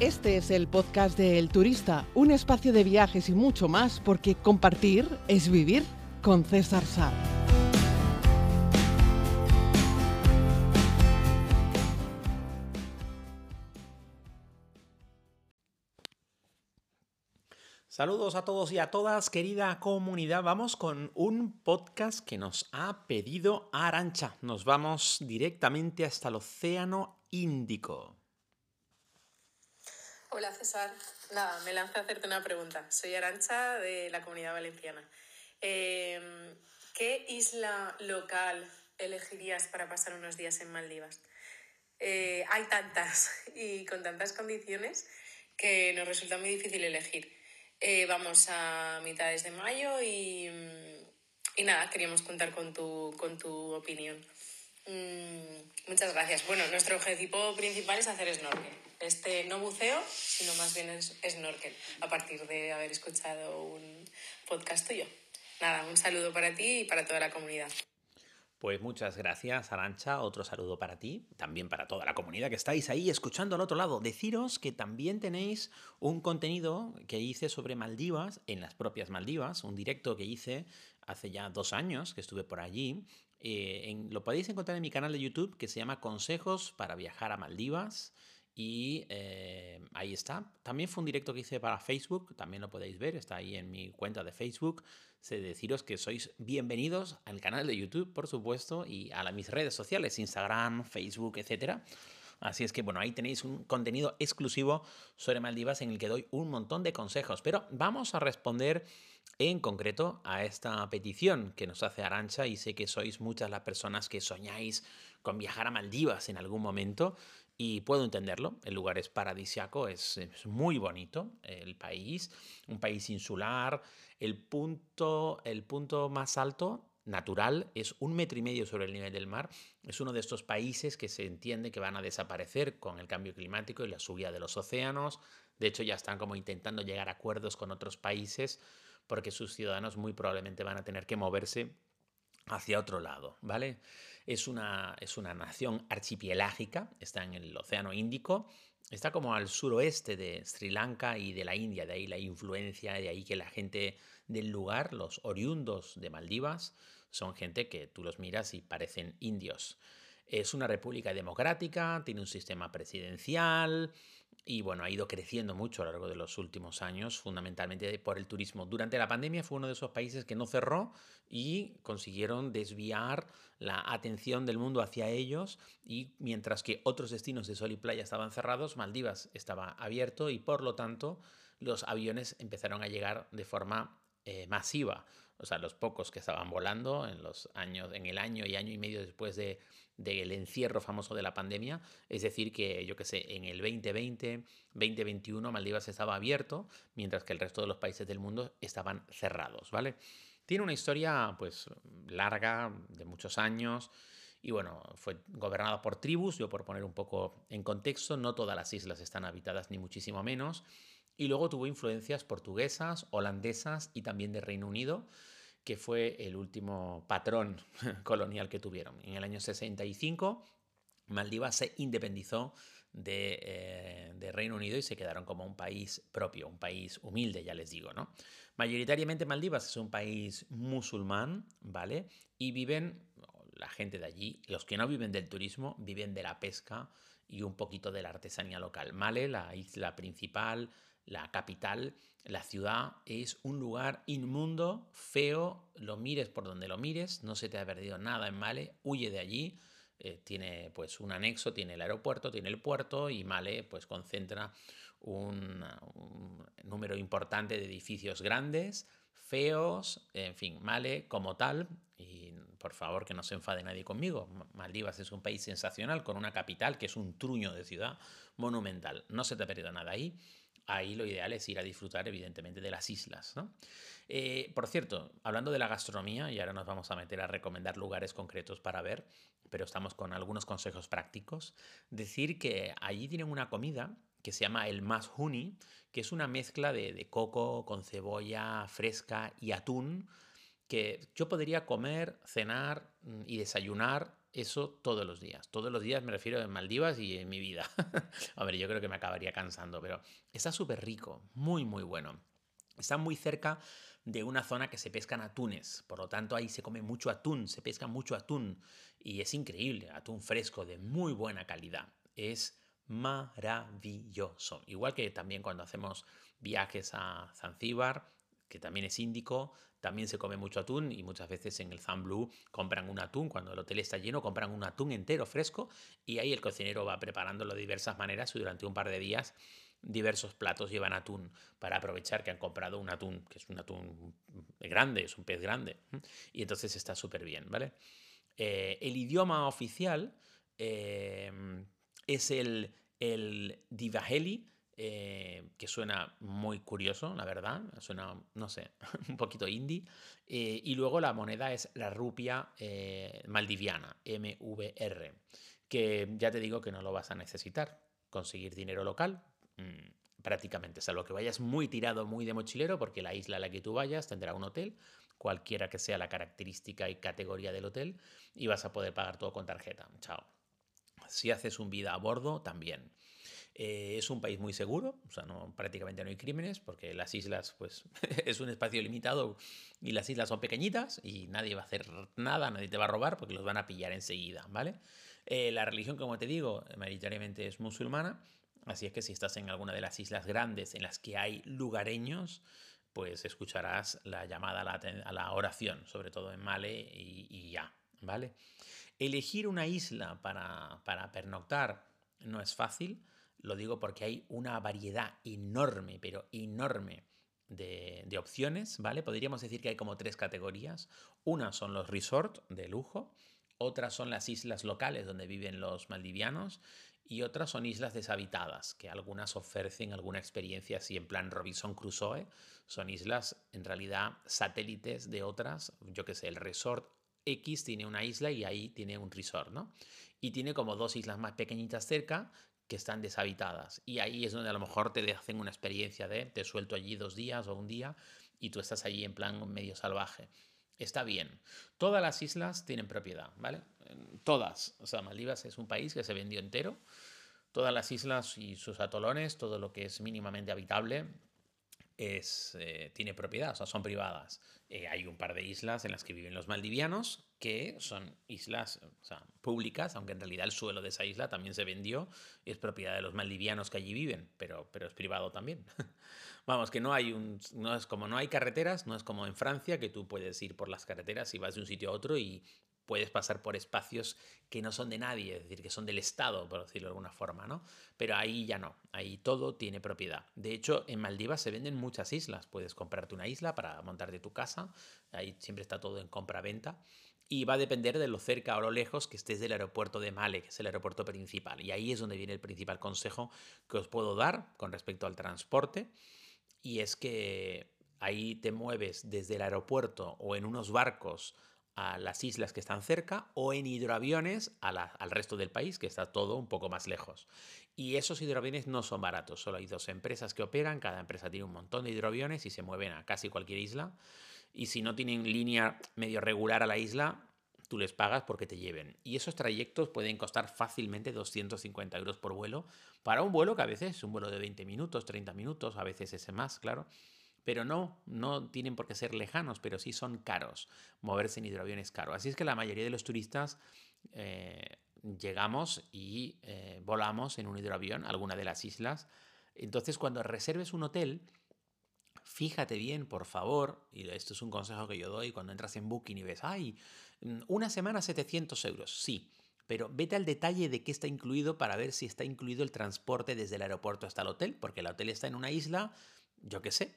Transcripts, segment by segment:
Este es el podcast de El Turista, un espacio de viajes y mucho más, porque compartir es vivir con César Sá. Saludos a todos y a todas, querida comunidad. Vamos con un podcast que nos ha pedido Arancha. Nos vamos directamente hasta el Océano Índico. Hola César, nada, me lanzo a hacerte una pregunta. Soy Arancha de la Comunidad Valenciana. Em, ¿Qué isla local elegirías para pasar unos días en Maldivas? Eh, hay tantas y con tantas condiciones que nos resulta muy difícil elegir. Eh, vamos a mitades de mayo y, y, nada, queríamos contar con tu, con tu opinión. Mm, muchas gracias. Bueno, nuestro objetivo principal es hacer snorkel este no buceo, sino más bien snorkel, a partir de haber escuchado un podcast tuyo. Nada, un saludo para ti y para toda la comunidad. Pues muchas gracias, Arancha. Otro saludo para ti, también para toda la comunidad que estáis ahí escuchando al otro lado. Deciros que también tenéis un contenido que hice sobre Maldivas, en las propias Maldivas, un directo que hice hace ya dos años que estuve por allí. Eh, lo podéis encontrar en mi canal de YouTube que se llama Consejos para viajar a Maldivas. Y eh, ahí está. También fue un directo que hice para Facebook, también lo podéis ver, está ahí en mi cuenta de Facebook. Sé deciros que sois bienvenidos al canal de YouTube, por supuesto, y a mis redes sociales, Instagram, Facebook, etc. Así es que, bueno, ahí tenéis un contenido exclusivo sobre Maldivas en el que doy un montón de consejos. Pero vamos a responder en concreto a esta petición que nos hace Arancha y sé que sois muchas las personas que soñáis con viajar a Maldivas en algún momento y puedo entenderlo, el lugar es paradisiaco, es, muy bonito el país, un país insular, el punto, el punto más alto natural es un metro y medio sobre el nivel del mar. Es uno de estos países que se entiende que van a desaparecer con el cambio climático y la subida de los océanos. De hecho, ya están como intentando llegar a acuerdos con otros países porque sus ciudadanos muy probablemente van a tener que moverse hacia otro lado, ¿vale? Es una, es una nación archipelágica, está en el Océano Índico, está como al suroeste de Sri Lanka y de la India, de ahí la influencia, de ahí que la gente del lugar, los oriundos de Maldivas, son gente que tú los miras y parecen indios. Es una república democrática, tiene un sistema presidencial, y bueno, ha ido creciendo mucho a lo largo de los últimos años, fundamentalmente por el turismo. Durante la pandemia fue uno de esos países que no cerró y consiguieron desviar la atención del mundo hacia ellos y mientras que otros destinos de sol y playa estaban cerrados, Maldivas estaba abierto y por lo tanto los aviones empezaron a llegar de forma eh, masiva. O sea, los pocos que estaban volando en los años, en el año y año y medio después de, del encierro famoso de la pandemia. Es decir, que yo que sé, en el 2020, 2021 Maldivas estaba abierto, mientras que el resto de los países del mundo estaban cerrados, ¿vale? Tiene una historia pues larga, de muchos años. Y bueno, fue gobernada por tribus, yo por poner un poco en contexto, no todas las islas están habitadas ni muchísimo menos. Y luego tuvo influencias portuguesas, holandesas y también de Reino Unido, que fue el último patrón colonial que tuvieron. En el año 65, Maldivas se independizó de, de, Reino Unido y se quedaron como un país propio, un país humilde, ya les digo, ¿no? Mayoritariamente Maldivas es un país musulmán, ¿vale? Y viven, la gente de allí, los que no viven del turismo, viven de la pesca y un poquito de la artesanía local. Male, la isla principal, la capital, la ciudad, es un lugar inmundo, feo, lo mires por donde lo mires, no se te ha perdido nada en Male, huye de allí. Eh, tiene pues un anexo, tiene el aeropuerto, tiene el puerto y Male pues concentra un, un número importante de edificios grandes, feos, en fin, Male como tal, y por favor que no se enfade nadie conmigo, Maldivas es un país sensacional con una capital que es un truño de ciudad monumental, no se te ha perdido nada ahí, ahí lo ideal es ir a disfrutar, evidentemente, de las islas. Eh, por cierto, hablando de la gastronomía, y ahora nos vamos a meter a recomendar lugares concretos para ver, pero estamos con algunos consejos prácticos, decir que allí tienen una comida que se llama el mas huni, que es una mezcla de, de coco con cebolla fresca y atún, que yo podría comer, cenar mm, y desayunar eso todos los días. Todos los días me refiero en Maldivas y en mi vida. a ver, yo creo que me acabaría cansando, pero está súper rico, muy, muy bueno. Está muy cerca de una zona que se pescan atunes, por lo tanto ahí se come mucho atún, se pesca mucho atún y es increíble, atún fresco de muy buena calidad. Es maravilloso. Igual que también cuando hacemos viajes a Zanzíbar, que también es índico, también se come mucho atún y muchas veces en el Zan Blue compran un atún, cuando el hotel está lleno, compran un atún entero fresco y ahí el cocinero va preparándolo de diversas maneras y durante un par de días diversos platos llevan atún para aprovechar que han comprado un atún, que es un atún grande, es un pez grande. Y entonces está súper bien, ¿vale? Eh, el idioma oficial eh, es el, el Divaheli, eh, que suena muy curioso, la verdad, suena, no sé, un poquito indie. Eh, y luego la moneda es la rupia eh, maldiviana, MVR, que ya te digo que no lo vas a necesitar. Conseguir dinero local, mm, prácticamente, salvo que vayas muy tirado, muy de mochilero, porque la isla a la que tú vayas tendrá un hotel, cualquiera que sea la característica y categoría del hotel, y vas a poder pagar todo con tarjeta. Chao. Si haces un vida a bordo, también. Eh, es un país muy seguro, o sea, prácticamente no hay crímenes porque las islas, pues, es un espacio limitado y las islas son pequeñitas y nadie va a hacer nada, nadie te va a robar porque los van a pillar enseguida, ¿vale? Eh, la religión, como te digo, mayoritariamente es musulmana, así es que si estás en alguna de las islas grandes en las que hay lugareños, pues escucharás la llamada a la, oración, sobre todo en Male y, ya, ¿vale? Elegir una isla para pernoctar no es fácil. Lo digo porque hay una variedad enorme, pero enorme de, opciones, ¿vale? Podríamos decir que hay como tres categorías. Una son los resorts de lujo, otras son las islas locales donde viven los maldivianos y otras son islas deshabitadas, que algunas ofrecen alguna experiencia así en plan Robinson Crusoe. Son islas en realidad satélites de otras, yo que sé, el resort X tiene una isla y ahí tiene un resort, ¿no? Y tiene como dos islas más pequeñitas cerca que están deshabitadas. Y ahí es donde a lo mejor te hacen una experiencia de te suelto allí dos días o un día y tú estás allí en plan medio salvaje. Está bien. Todas las islas tienen propiedad, ¿vale? Todas. O sea, Maldivas es un país que se vendió entero. Todas las islas y sus atolones, todo lo que es mínimamente habitable, es, eh, tiene propiedad, o sea, son privadas. Eh, hay un par de islas en las que viven los maldivianos, que son islas públicas, aunque en realidad el suelo de esa isla también se vendió y es propiedad de los maldivianos que allí viven, pero, pero es privado también. Vamos, que no hay un. No es como no hay carreteras, no es como en Francia, que tú puedes ir por las carreteras y vas de un sitio a otro y puedes pasar por espacios que no son de nadie, es decir, que son del Estado, por decirlo de alguna forma, ¿no? Pero ahí ya no, ahí todo tiene propiedad. De hecho, en Maldivas se venden muchas islas, puedes comprarte una isla para montarte tu casa, ahí siempre está todo en compra-venta, y va a depender de lo cerca o lo lejos que estés del aeropuerto de Male, que es el aeropuerto principal. Y ahí es donde viene el principal consejo que os puedo dar con respecto al transporte, y es que ahí te mueves desde el aeropuerto o en unos barcos a las islas que están cerca o en hidroaviones al resto del país, que está todo un poco más lejos. Y esos hidroaviones no son baratos, solo hay dos empresas que operan, cada empresa tiene un montón de hidroaviones y se mueven a casi cualquier isla. Y si no tienen línea medio regular a la isla, tú les pagas porque te lleven. Y esos trayectos pueden costar fácilmente 250 euros por vuelo, para un vuelo que a veces es un vuelo de 20 minutos, 30 minutos, a veces ese más, claro. Pero no, no tienen por qué ser lejanos, pero sí son caros. Moverse en hidroavión es caro. Así es que la mayoría de los turistas eh, llegamos y eh, volamos en un hidroavión alguna de las islas. Entonces, cuando reserves un hotel, fíjate bien, por favor, y esto es un consejo que yo doy cuando entras en Booking y ves, ay, una semana 700 euros, sí, pero vete al detalle de qué está incluido para ver si está incluido el transporte desde el aeropuerto hasta el hotel, porque el hotel está en una isla, yo qué sé,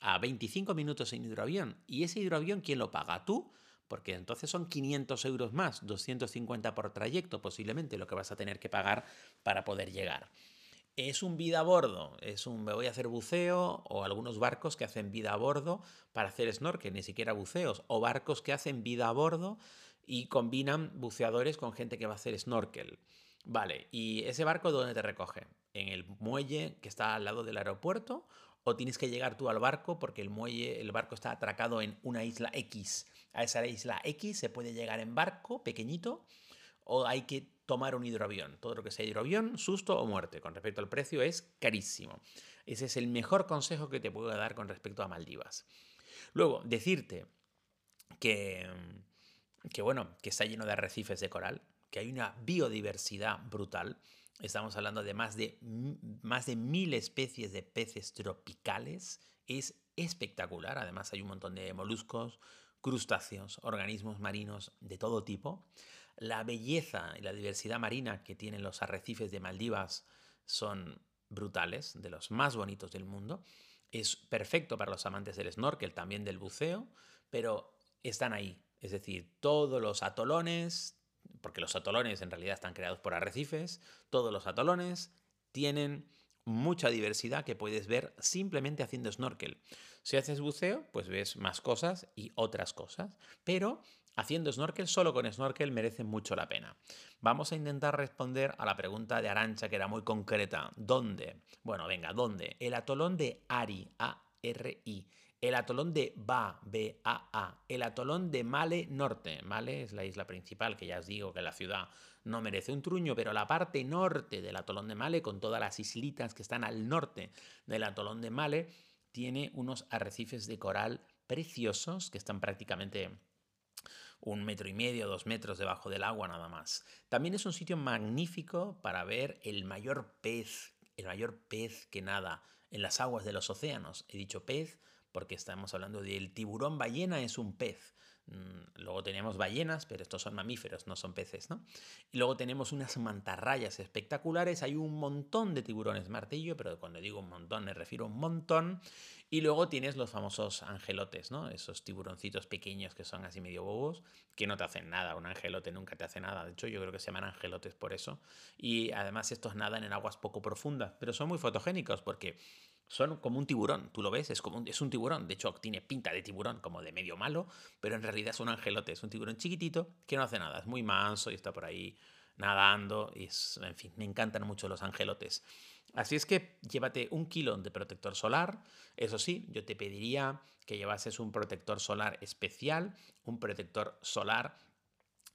a 25 minutos en hidroavión. ¿Y ese hidroavión quién lo paga? ¿Tú? Porque entonces son 500 euros más, 250 por trayecto posiblemente lo que vas a tener que pagar para poder llegar. Es un vida a bordo, es un me voy a hacer buceo o algunos barcos que hacen vida a bordo para hacer snorkel, ni siquiera buceos, o barcos que hacen vida a bordo y combinan buceadores con gente que va a hacer snorkel. Vale, ¿y ese barco dónde te recoge? ¿En el muelle que está al lado del aeropuerto o tienes que llegar tú al barco porque el muelle, el barco está atracado en una isla X. A esa isla X se puede llegar en barco pequeñito o hay que tomar un hidroavión. Todo lo que sea hidroavión, susto o muerte. Con respecto al precio es carísimo. Ese es el mejor consejo que te puedo dar con respecto a Maldivas. Luego, decirte que, que bueno, que está lleno de arrecifes de coral, que hay una biodiversidad brutal. Estamos hablando de más de, más de mil especies de peces tropicales. Es espectacular. Además hay un montón de moluscos, crustáceos, organismos marinos de todo tipo. La belleza y la diversidad marina que tienen los arrecifes de Maldivas son brutales, de los más bonitos del mundo. Es perfecto para los amantes del snorkel, también del buceo, pero están ahí. Es decir, todos los atolones, porque los atolones en realidad están creados por arrecifes, todos los atolones tienen mucha diversidad que puedes ver simplemente haciendo snorkel. Si haces buceo, pues ves más cosas y otras cosas, pero haciendo snorkel, solo con snorkel merece mucho la pena. Vamos a intentar responder a la pregunta de Arancha que era muy concreta. ¿Dónde? Bueno, venga, ¿dónde? El atolón de Ari, A-R-I. El atolón de Ba, B-A-A. El atolón de Male Norte. Male es la isla principal, que ya os digo que la ciudad no merece un truño, pero la parte norte del atolón de Male, con todas las islitas que están al norte del atolón de Male, tiene unos arrecifes de coral preciosos que están prácticamente un metro y medio, dos metros debajo del agua nada más. También es un sitio magnífico para ver el mayor pez, el mayor pez que nada en las aguas de los océanos. He dicho pez porque estamos hablando del tiburón ballena, es un pez. Mm, luego tenemos ballenas, pero estos son mamíferos, no son peces, ¿no? Y luego tenemos unas mantarrayas espectaculares, hay un montón de tiburones martillo, pero cuando digo un montón me refiero a un montón. Y luego tienes los famosos angelotes, ¿no? Esos tiburoncitos pequeños que son así medio bobos, que no te hacen nada, un angelote nunca te hace nada. De hecho, yo creo que se llaman angelotes por eso. Y además estos nadan en aguas poco profundas, pero son muy fotogénicos porque son como un tiburón, tú lo ves, es como un, es un tiburón, de hecho tiene pinta de tiburón, como de medio malo, pero en realidad es un angelote, es un tiburón chiquitito que no hace nada, es muy manso y está por ahí nadando, y en fin, me encantan mucho los angelotes. Así es que llévate un kilo de protector solar, eso sí, yo te pediría que llevases un protector solar especial, un protector solar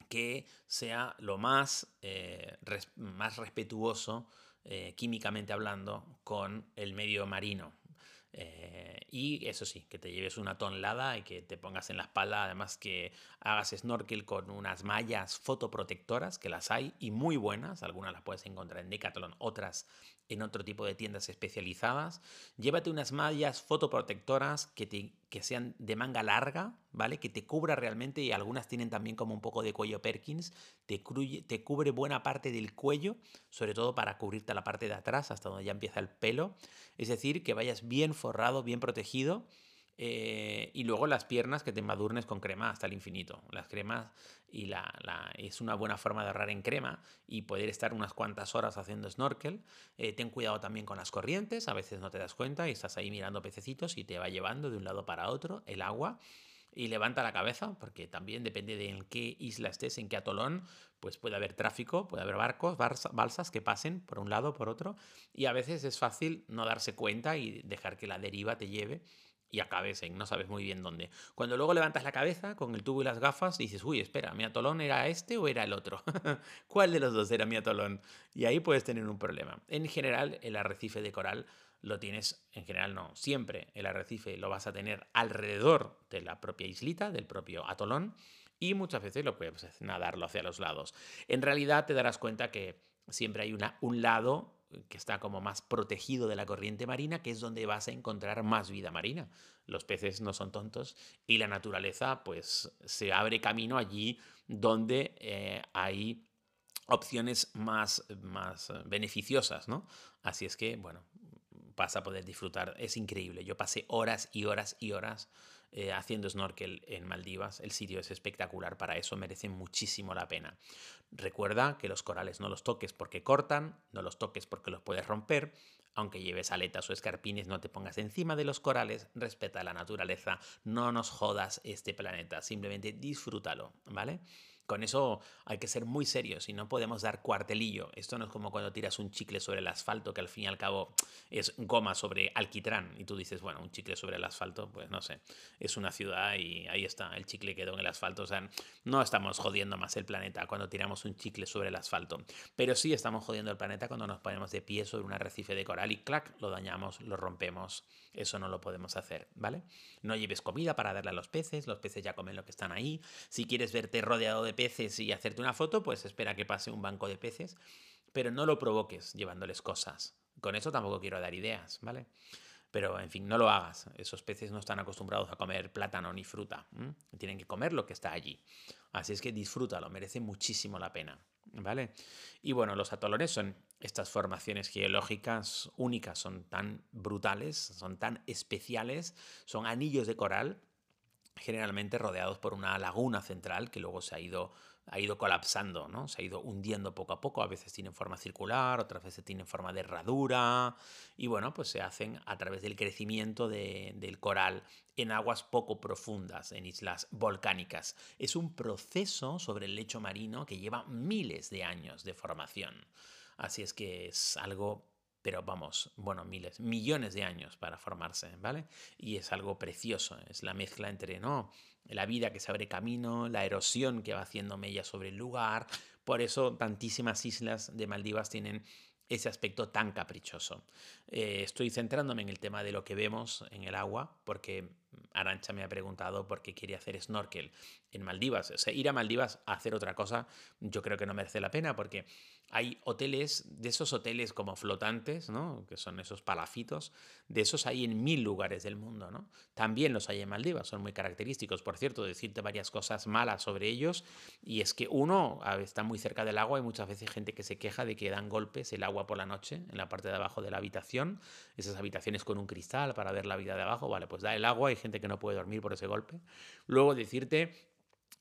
que sea lo más, eh, más respetuoso eh, químicamente hablando, con el medio marino. Eh, y eso sí, que te lleves una tonelada y que te pongas en la espalda, además que hagas snorkel con unas mallas fotoprotectoras, que las hay y muy buenas, algunas las puedes encontrar en Decathlon, otras en otro tipo de tiendas especializadas. Llévate unas mallas fotoprotectoras que, te, que sean de manga larga, ¿vale? Que te cubra realmente y algunas tienen también como un poco de cuello Perkins. Te, te cubre buena parte del cuello, sobre todo para cubrirte la parte de atrás hasta donde ya empieza el pelo. Es decir, que vayas bien forrado, bien protegido eh, y luego las piernas que te embadurnes con crema hasta el infinito. Las cremas y la, es una buena forma de ahorrar en crema y poder estar unas cuantas horas haciendo snorkel. Eh, ten cuidado también con las corrientes, a veces no te das cuenta y estás ahí mirando pececitos y te va llevando de un lado para otro el agua. Y levanta la cabeza, porque también depende de en qué isla estés, en qué atolón, pues puede haber tráfico, puede haber barcos, balsas que pasen por un lado, por otro, y a veces es fácil no darse cuenta y dejar que la deriva te lleve y acabes en no sabes muy bien dónde. Cuando luego levantas la cabeza con el tubo y las gafas, dices, uy, espera, ¿mi atolón era este o era el otro? ¿Cuál de los dos era mi atolón? Y ahí puedes tener un problema. En general, el arrecife de coral lo tienes, en general no, siempre el arrecife lo vas a tener alrededor de la propia islita, del propio atolón, y muchas veces lo puedes nadarlo hacia los lados. En realidad te darás cuenta que siempre hay una, un lado que está como más protegido de la corriente marina, que es donde vas a encontrar más vida marina. Los peces no son tontos y la naturaleza pues se abre camino allí donde eh, hay opciones más, más beneficiosas, ¿no? Así es que, bueno, vas a poder disfrutar. Es increíble. Yo pasé horas y horas y horas eh, haciendo snorkel en Maldivas. El sitio es espectacular para eso, merece muchísimo la pena. Recuerda que los corales no los toques porque cortan, no los toques porque los puedes romper. Aunque lleves aletas o escarpines, no te pongas encima de los corales, respeta la naturaleza, no nos jodas este planeta, simplemente disfrútalo, ¿vale? Con eso hay que ser muy serios y no podemos dar cuartelillo. Esto no es como cuando tiras un chicle sobre el asfalto, que al fin y al cabo es goma sobre alquitrán. Y tú dices, bueno, un chicle sobre el asfalto, pues no sé, es una ciudad y ahí está, el chicle quedó en el asfalto. O sea, no estamos jodiendo más el planeta cuando tiramos un chicle sobre el asfalto. Pero sí estamos jodiendo el planeta cuando nos ponemos de pie sobre un arrecife de coral y clac, lo dañamos, lo rompemos. Eso no lo podemos hacer, ¿vale? No lleves comida para darle a los peces, los peces ya comen lo que están ahí. Si quieres verte rodeado de peces y hacerte una foto, pues espera que pase un banco de peces, pero no lo provoques llevándoles cosas. Con eso tampoco quiero dar ideas, ¿vale? Pero, en fin, no lo hagas. Esos peces no están acostumbrados a comer plátano ni fruta. Tienen que comer lo que está allí. Así es que disfrútalo, merece muchísimo la pena. ¿Vale? Y bueno, los atolones son estas formaciones geológicas únicas, son tan brutales, son tan especiales, son anillos de coral generalmente rodeados por una laguna central que luego se ha ido, ha ido colapsando, ¿no? se ha ido hundiendo poco a poco, a veces tienen forma circular, otras veces tienen forma de herradura, y bueno, pues se hacen a través del crecimiento del coral en aguas poco profundas, en islas volcánicas. Es un proceso sobre el lecho marino que lleva miles de años de formación. Así es que es algo pero vamos, bueno, miles, millones de años para formarse, ¿vale? Y es algo precioso, es la mezcla entre, ¿no? La vida que se abre camino, la erosión que va haciendo mella sobre el lugar, por eso tantísimas islas de Maldivas tienen ese aspecto tan caprichoso. Eh, estoy centrándome en el tema de lo que vemos en el agua, porque Arancha me ha preguntado por qué quiere hacer snorkel en Maldivas. O sea, ir a Maldivas a hacer otra cosa, yo creo que no merece la pena, porque hay hoteles, de esos hoteles como flotantes, ¿no? que son esos palafitos, de esos hay en mil lugares del mundo. ¿no? También los hay en Maldivas, son muy característicos. Por cierto, decirte varias cosas malas sobre ellos, y es que uno está muy cerca del agua, hay muchas veces gente que se queja de que dan golpes el agua por la noche en la parte de abajo de la habitación, esas habitaciones con un cristal para ver la vida de abajo, vale, pues da el agua, hay gente que no puede dormir por ese golpe. Luego decirte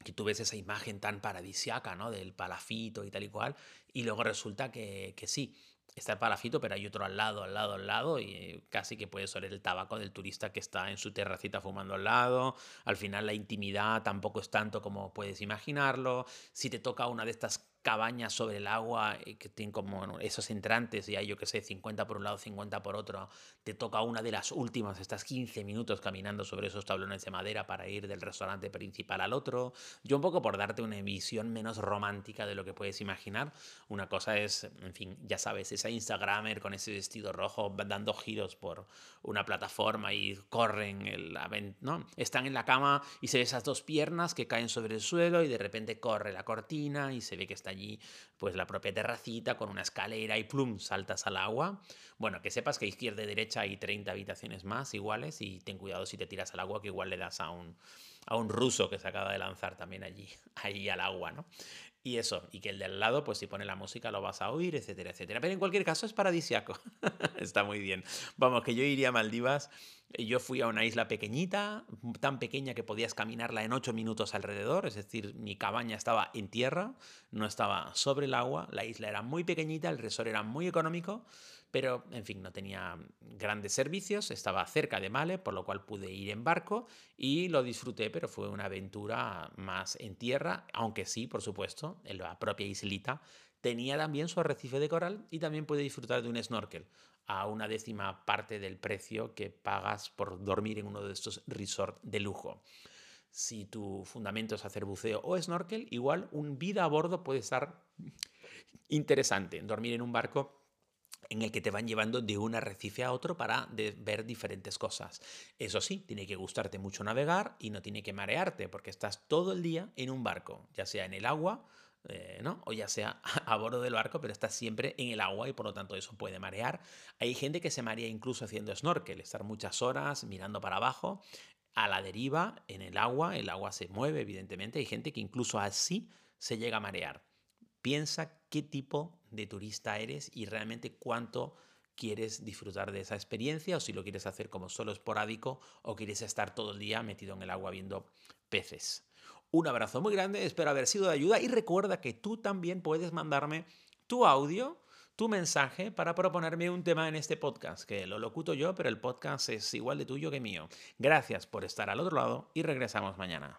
que tú ves esa imagen tan paradisiaca, ¿no? Del palafito y tal y cual, y luego resulta que, que sí, está el palafito, pero hay otro al lado, al lado, al lado, y casi que puedes oler el tabaco del turista que está en su terracita fumando al lado. Al final la intimidad tampoco es tanto como puedes imaginarlo. Si te toca una de estas cabañas sobre el agua eh, que tienen como esos entrantes y hay yo que sé 50 por un lado 50 por otro te toca una de las últimas estás 15 minutos caminando sobre esos tablones de madera para ir del restaurante principal al otro. Yo un poco por darte una visión menos romántica de lo que puedes imaginar una cosa es en fin ya sabes esa instagramer con ese vestido rojo dando giros por una plataforma y corren el no están en la cama y se ve esas dos piernas que caen sobre el suelo y de repente corre la cortina y se ve que está allí pues la propia terracita con una escalera y plum, saltas al agua. Bueno, que sepas que izquierda y derecha hay 30 habitaciones más iguales y ten cuidado si te tiras al agua que igual le das a un, a un ruso que se acaba de lanzar también allí, allí al agua, ¿no? Y eso, y que el de al lado, pues si pone la música lo vas a oír, etcétera, etcétera. Pero en cualquier caso es paradisiaco. Está muy bien. Vamos, que yo iría a Maldivas. Yo fui a una isla pequeñita, tan pequeña que podías caminarla en ocho minutos alrededor, es decir, mi cabaña estaba en tierra, no estaba sobre el agua, la isla era muy pequeñita, el resort era muy económico, pero en fin, no tenía grandes servicios, estaba cerca de Male, por lo cual pude ir en barco y lo disfruté, pero fue una aventura más en tierra, aunque sí, por supuesto, en la propia islita tenía también su arrecife de coral y también pude disfrutar de un snorkel a una décima parte del precio que pagas por dormir en uno de estos resorts de lujo. Si tu fundamento es hacer buceo o snorkel, igual un vida a bordo puede estar interesante. Dormir en un barco en el que te van llevando de un arrecife a otro para ver diferentes cosas. Eso sí, tiene que gustarte mucho navegar y no tiene que marearte porque estás todo el día en un barco, ya sea en el agua, eh, ¿no? o ya sea a bordo del barco, pero estás siempre en el agua y por lo tanto eso puede marear. Hay gente que se marea incluso haciendo snorkel, estar muchas horas mirando para abajo, a la deriva, en el agua, el agua se mueve evidentemente, hay gente que incluso así se llega a marear. Piensa qué tipo de turista eres y realmente cuánto quieres disfrutar de esa experiencia o si lo quieres hacer como solo esporádico o quieres estar todo el día metido en el agua viendo peces. Un abrazo muy grande, espero haber sido de ayuda y recuerda que tú también puedes mandarme tu audio, tu mensaje para proponerme un tema en este podcast, que lo locuto yo, pero el podcast es igual de tuyo que mío. Gracias por estar al otro lado y regresamos mañana.